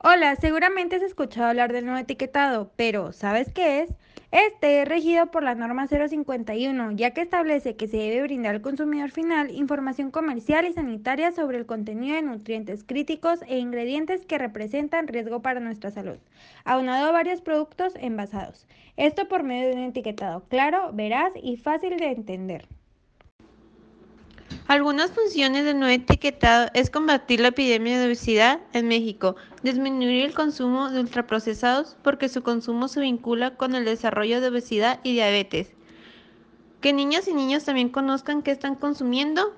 Hola, seguramente has escuchado hablar del nuevo etiquetado, pero ¿sabes qué es? Este es regido por la norma 051, ya que establece que se debe brindar al consumidor final información comercial y sanitaria sobre el contenido de nutrientes críticos e ingredientes que representan riesgo para nuestra salud, aunado a varios productos envasados. Esto por medio de un etiquetado claro, veraz y fácil de entender. Algunas funciones del nuevo etiquetado es combatir la epidemia de obesidad en México, disminuir el consumo de ultraprocesados porque su consumo se vincula con el desarrollo de obesidad y diabetes. Que niñas y niños también conozcan qué están consumiendo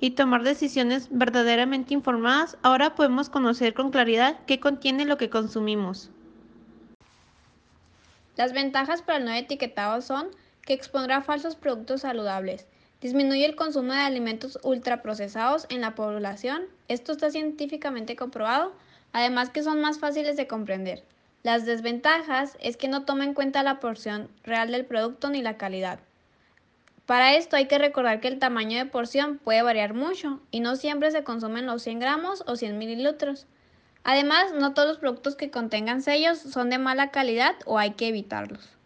y tomar decisiones verdaderamente informadas, ahora podemos conocer con claridad qué contiene lo que consumimos. Las ventajas para el nuevo etiquetado son que expondrá falsos productos saludables, Disminuye el consumo de alimentos ultraprocesados en la población. Esto está científicamente comprobado, además que son más fáciles de comprender. Las desventajas es que no toma en cuenta la porción real del producto ni la calidad. Para esto hay que recordar que el tamaño de porción puede variar mucho y no siempre se consumen los 100 gramos o 100 mililitros. Además, no todos los productos que contengan sellos son de mala calidad o hay que evitarlos.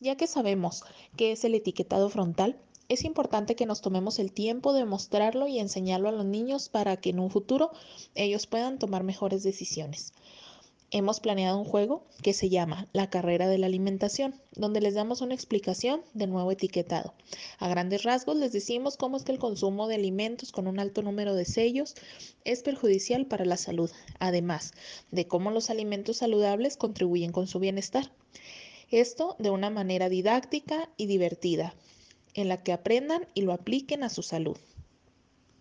Ya que sabemos qué es el etiquetado frontal, es importante que nos tomemos el tiempo de mostrarlo y enseñarlo a los niños para que en un futuro ellos puedan tomar mejores decisiones. Hemos planeado un juego que se llama La carrera de la alimentación, donde les damos una explicación del nuevo etiquetado. A grandes rasgos les decimos cómo es que el consumo de alimentos con un alto número de sellos es perjudicial para la salud, además de cómo los alimentos saludables contribuyen con su bienestar. Esto de una manera didáctica y divertida, en la que aprendan y lo apliquen a su salud.